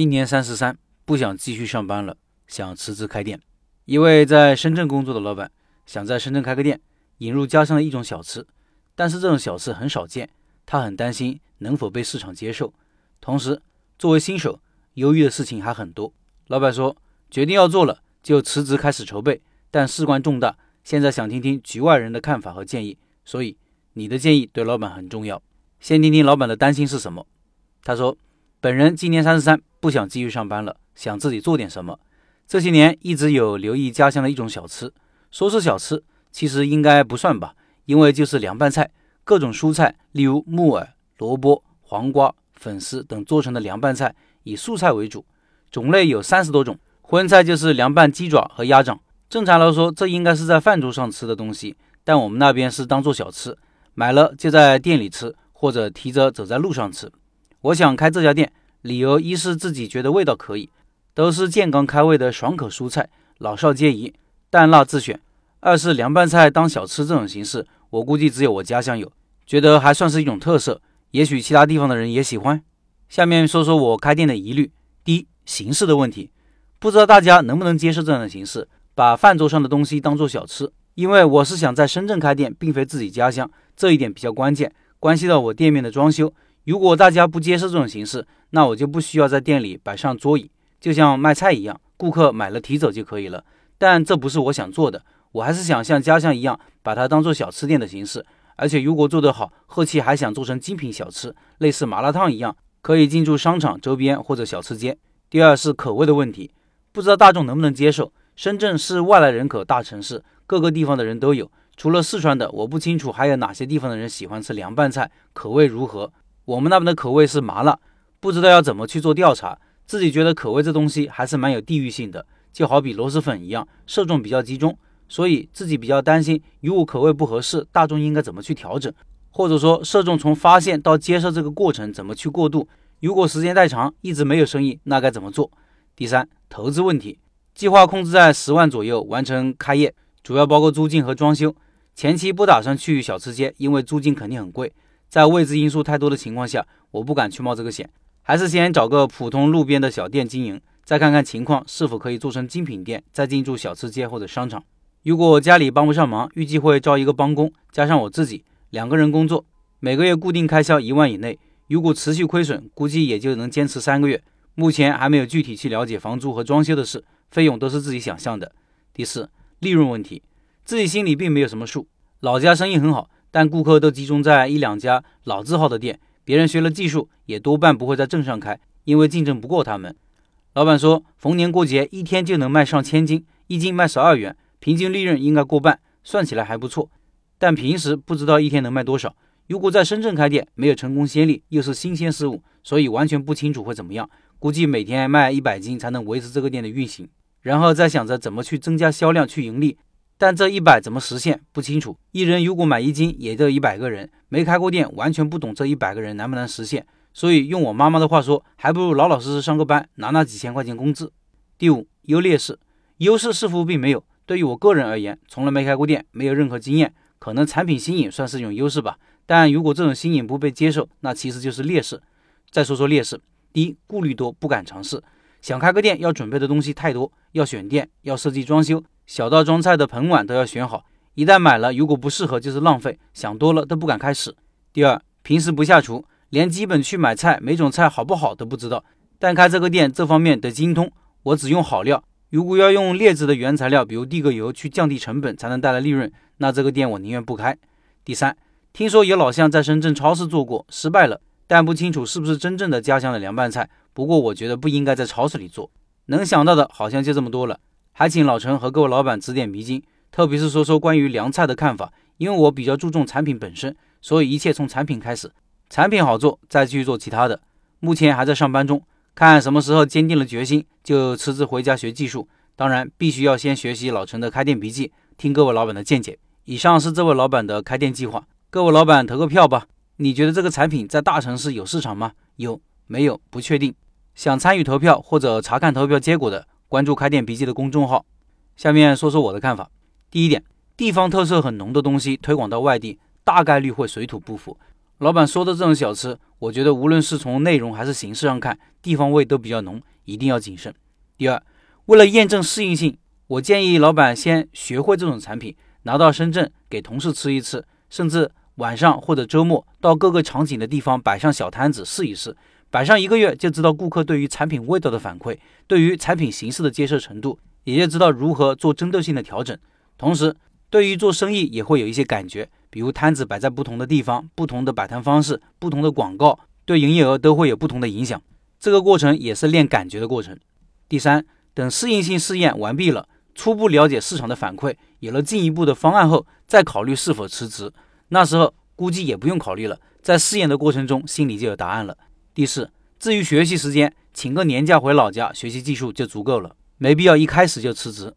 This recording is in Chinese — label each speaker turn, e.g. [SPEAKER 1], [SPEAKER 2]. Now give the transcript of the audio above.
[SPEAKER 1] 今年三十三，不想继续上班了，想辞职开店。一位在深圳工作的老板想在深圳开个店，引入家乡的一种小吃，但是这种小吃很少见，他很担心能否被市场接受。同时，作为新手，犹豫的事情还很多。老板说，决定要做了，就辞职开始筹备，但事关重大，现在想听听局外人的看法和建议，所以你的建议对老板很重要。先听听老板的担心是什么。他说，本人今年三十三。不想继续上班了，想自己做点什么。这些年一直有留意家乡的一种小吃，说是小吃，其实应该不算吧，因为就是凉拌菜，各种蔬菜，例如木耳、萝卜、黄瓜、粉丝等做成的凉拌菜，以素菜为主，种类有三十多种。荤菜就是凉拌鸡爪和鸭掌。正常来说，这应该是在饭桌上吃的东西，但我们那边是当做小吃，买了就在店里吃，或者提着走在路上吃。我想开这家店。理由一是自己觉得味道可以，都是健康开胃的爽口蔬菜，老少皆宜，淡辣自选；二是凉拌菜当小吃这种形式，我估计只有我家乡有，觉得还算是一种特色，也许其他地方的人也喜欢。下面说说我开店的疑虑：第一，形式的问题，不知道大家能不能接受这样的形式，把饭桌上的东西当做小吃。因为我是想在深圳开店，并非自己家乡，这一点比较关键，关系到我店面的装修。如果大家不接受这种形式，那我就不需要在店里摆上桌椅，就像卖菜一样，顾客买了提走就可以了。但这不是我想做的，我还是想像家乡一样，把它当做小吃店的形式。而且如果做得好，后期还想做成精品小吃，类似麻辣烫一样，可以进驻商场周边或者小吃街。第二是口味的问题，不知道大众能不能接受。深圳是外来人口大城市，各个地方的人都有，除了四川的，我不清楚还有哪些地方的人喜欢吃凉拌菜，口味如何。我们那边的口味是麻辣，不知道要怎么去做调查。自己觉得口味这东西还是蛮有地域性的，就好比螺蛳粉一样，受众比较集中，所以自己比较担心，如果口味不合适，大众应该怎么去调整，或者说受众从发现到接受这个过程怎么去过渡？如果时间太长，一直没有生意，那该怎么做？第三，投资问题，计划控制在十万左右完成开业，主要包括租金和装修，前期不打算去小吃街，因为租金肯定很贵。在未知因素太多的情况下，我不敢去冒这个险，还是先找个普通路边的小店经营，再看看情况是否可以做成精品店，再进驻小吃街或者商场。如果家里帮不上忙，预计会招一个帮工，加上我自己两个人工作，每个月固定开销一万以内。如果持续亏损，估计也就能坚持三个月。目前还没有具体去了解房租和装修的事，费用都是自己想象的。第四，利润问题，自己心里并没有什么数，老家生意很好。但顾客都集中在一两家老字号的店，别人学了技术也多半不会在镇上开，因为竞争不过他们。老板说，逢年过节一天就能卖上千斤，一斤卖十二元，平均利润应该过半，算起来还不错。但平时不知道一天能卖多少。如果在深圳开店，没有成功先例，又是新鲜事物，所以完全不清楚会怎么样。估计每天卖一百斤才能维持这个店的运行，然后再想着怎么去增加销量去盈利。但这一百怎么实现不清楚。一人如果买一斤，也就一百个人。没开过店，完全不懂这一百个人能不能实现。所以用我妈妈的话说，还不如老老实实上个班，拿那几千块钱工资。第五，优劣势，优势似乎并没有。对于我个人而言，从来没开过店，没有任何经验，可能产品新颖算是一种优势吧。但如果这种新颖不被接受，那其实就是劣势。再说说劣势，第一，顾虑多，不敢尝试。想开个店，要准备的东西太多，要选店，要设计装修。小到装菜的盆碗都要选好，一旦买了，如果不适合就是浪费，想多了都不敢开始。第二，平时不下厨，连基本去买菜，每种菜好不好都不知道。但开这个店，这方面得精通。我只用好料，如果要用劣质的原材料，比如地沟油去降低成本才能带来利润，那这个店我宁愿不开。第三，听说有老乡在深圳超市做过，失败了，但不清楚是不是真正的家乡的凉拌菜。不过我觉得不应该在超市里做。能想到的好像就这么多了。还请老陈和各位老板指点迷津，特别是说说关于凉菜的看法。因为我比较注重产品本身，所以一切从产品开始，产品好做再去做其他的。目前还在上班中，看什么时候坚定了决心就辞职回家学技术。当然，必须要先学习老陈的开店笔记，听各位老板的见解。以上是这位老板的开店计划，各位老板投个票吧。你觉得这个产品在大城市有市场吗？有没有？不确定。想参与投票或者查看投票结果的。关注开店笔记的公众号。下面说说我的看法。第一点，地方特色很浓的东西推广到外地，大概率会水土不服。老板说的这种小吃，我觉得无论是从内容还是形式上看，地方味都比较浓，一定要谨慎。第二，为了验证适应性，我建议老板先学会这种产品，拿到深圳给同事吃一次，甚至晚上或者周末到各个场景的地方摆上小摊子试一试，摆上一个月就知道顾客对于产品味道的反馈，对于产品形式的接受程度，也就知道如何做针对性的调整。同时，对于做生意也会有一些感觉，比如摊子摆在不同的地方，不同的摆摊方式，不同的广告，对营业额都会有不同的影响。这个过程也是练感觉的过程。第三，等适应性试验完毕了，初步了解市场的反馈，有了进一步的方案后，再考虑是否辞职。那时候估计也不用考虑了，在试验的过程中心里就有答案了。第四，至于学习时间，请个年假回老家学习技术就足够了，没必要一开始就辞职。